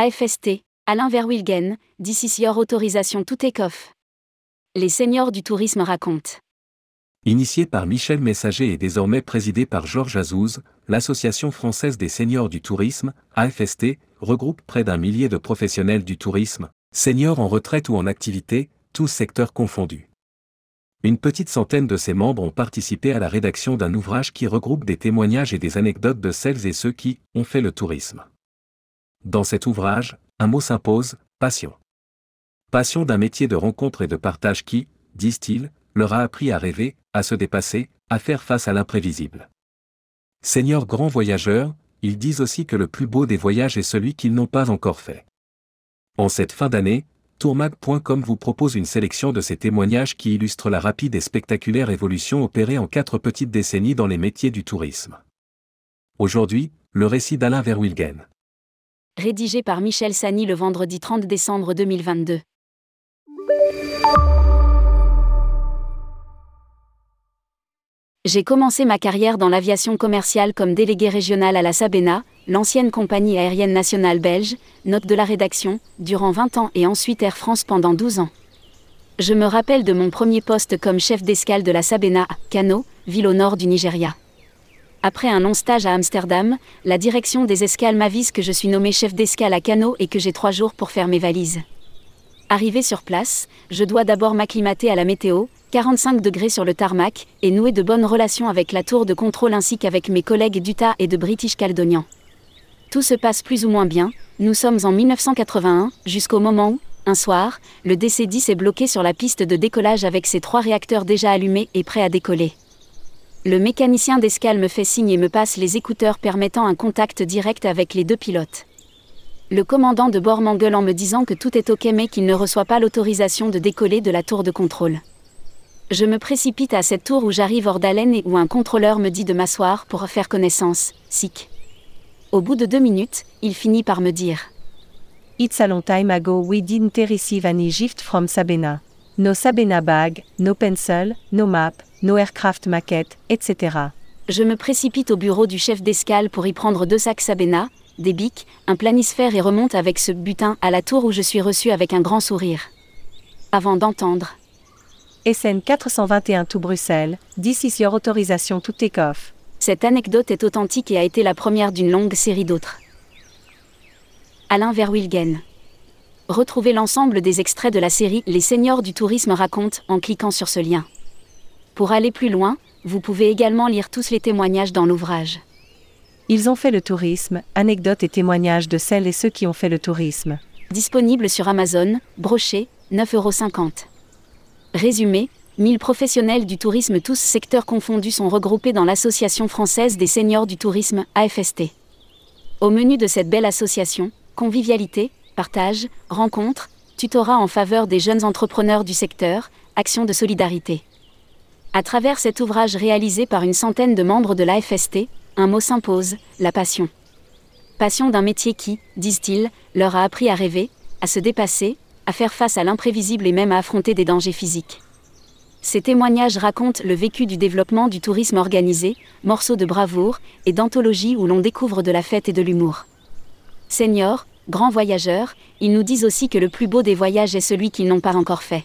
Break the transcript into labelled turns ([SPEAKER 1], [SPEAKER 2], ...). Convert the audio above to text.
[SPEAKER 1] AFST, Alain Verwilgen, DCC hors autorisation tout take-off. Les seniors du tourisme racontent.
[SPEAKER 2] Initié par Michel Messager et désormais présidé par Georges Azouz, l'Association française des seniors du tourisme, AFST, regroupe près d'un millier de professionnels du tourisme, seniors en retraite ou en activité, tous secteurs confondus. Une petite centaine de ses membres ont participé à la rédaction d'un ouvrage qui regroupe des témoignages et des anecdotes de celles et ceux qui ont fait le tourisme. Dans cet ouvrage, un mot s'impose, passion. Passion d'un métier de rencontre et de partage qui, disent-ils, leur a appris à rêver, à se dépasser, à faire face à l'imprévisible. Seigneurs grands voyageurs, ils disent aussi que le plus beau des voyages est celui qu'ils n'ont pas encore fait. En cette fin d'année, tourmag.com vous propose une sélection de ces témoignages qui illustrent la rapide et spectaculaire évolution opérée en quatre petites décennies dans les métiers du tourisme. Aujourd'hui, le récit d'Alain Verwilgen.
[SPEAKER 1] Rédigé par Michel Sani le vendredi 30 décembre 2022. J'ai commencé ma carrière dans l'aviation commerciale comme délégué régional à la Sabena, l'ancienne compagnie aérienne nationale belge, note de la rédaction, durant 20 ans et ensuite Air France pendant 12 ans. Je me rappelle de mon premier poste comme chef d'escale de la Sabena à Kano, ville au nord du Nigeria. Après un long stage à Amsterdam, la direction des escales m'avise que je suis nommé chef d'escale à Kano et que j'ai trois jours pour faire mes valises. Arrivé sur place, je dois d'abord m'acclimater à la météo, 45 degrés sur le tarmac, et nouer de bonnes relations avec la tour de contrôle ainsi qu'avec mes collègues d'Utah et de British Caledonian. Tout se passe plus ou moins bien, nous sommes en 1981, jusqu'au moment où, un soir, le DC-10 est bloqué sur la piste de décollage avec ses trois réacteurs déjà allumés et prêts à décoller. Le mécanicien d'escale me fait signe et me passe les écouteurs permettant un contact direct avec les deux pilotes. Le commandant de bord m'engueule en me disant que tout est ok mais qu'il ne reçoit pas l'autorisation de décoller de la tour de contrôle. Je me précipite à cette tour où j'arrive hors d'haleine et où un contrôleur me dit de m'asseoir pour faire connaissance, sick. Au bout de deux minutes, il finit par me dire
[SPEAKER 3] It's a long time ago we didn't receive any gift from Sabena. No Sabena bag, no pencil, no map, no aircraft maquette, etc.
[SPEAKER 1] Je me précipite au bureau du chef d'escale pour y prendre deux sacs Sabena, des bics, un planisphère et remonte avec ce butin à la tour où je suis reçu avec un grand sourire. Avant d'entendre
[SPEAKER 3] SN 421 tout Bruxelles, 10 your autorisation tout take-off.
[SPEAKER 1] Cette anecdote est authentique et a été la première d'une longue série d'autres. Alain Verwilgen. Retrouvez l'ensemble des extraits de la série Les seniors du tourisme racontent en cliquant sur ce lien. Pour aller plus loin, vous pouvez également lire tous les témoignages dans l'ouvrage.
[SPEAKER 3] Ils ont fait le tourisme, anecdotes et témoignages de celles et ceux qui ont fait le tourisme.
[SPEAKER 1] Disponible sur Amazon, broché, 9,50€. Résumé, 1000 professionnels du tourisme tous secteurs confondus sont regroupés dans l'Association française des seniors du tourisme, AFST. Au menu de cette belle association, convivialité, partage, rencontres, tutorat en faveur des jeunes entrepreneurs du secteur, actions de solidarité. À travers cet ouvrage réalisé par une centaine de membres de l'AFST, un mot s'impose, la passion. Passion d'un métier qui, disent-ils, leur a appris à rêver, à se dépasser, à faire face à l'imprévisible et même à affronter des dangers physiques. Ces témoignages racontent le vécu du développement du tourisme organisé, morceaux de bravoure et d'anthologie où l'on découvre de la fête et de l'humour. Seniors, grands voyageurs, ils nous disent aussi que le plus beau des voyages est celui qu'ils n'ont pas encore fait.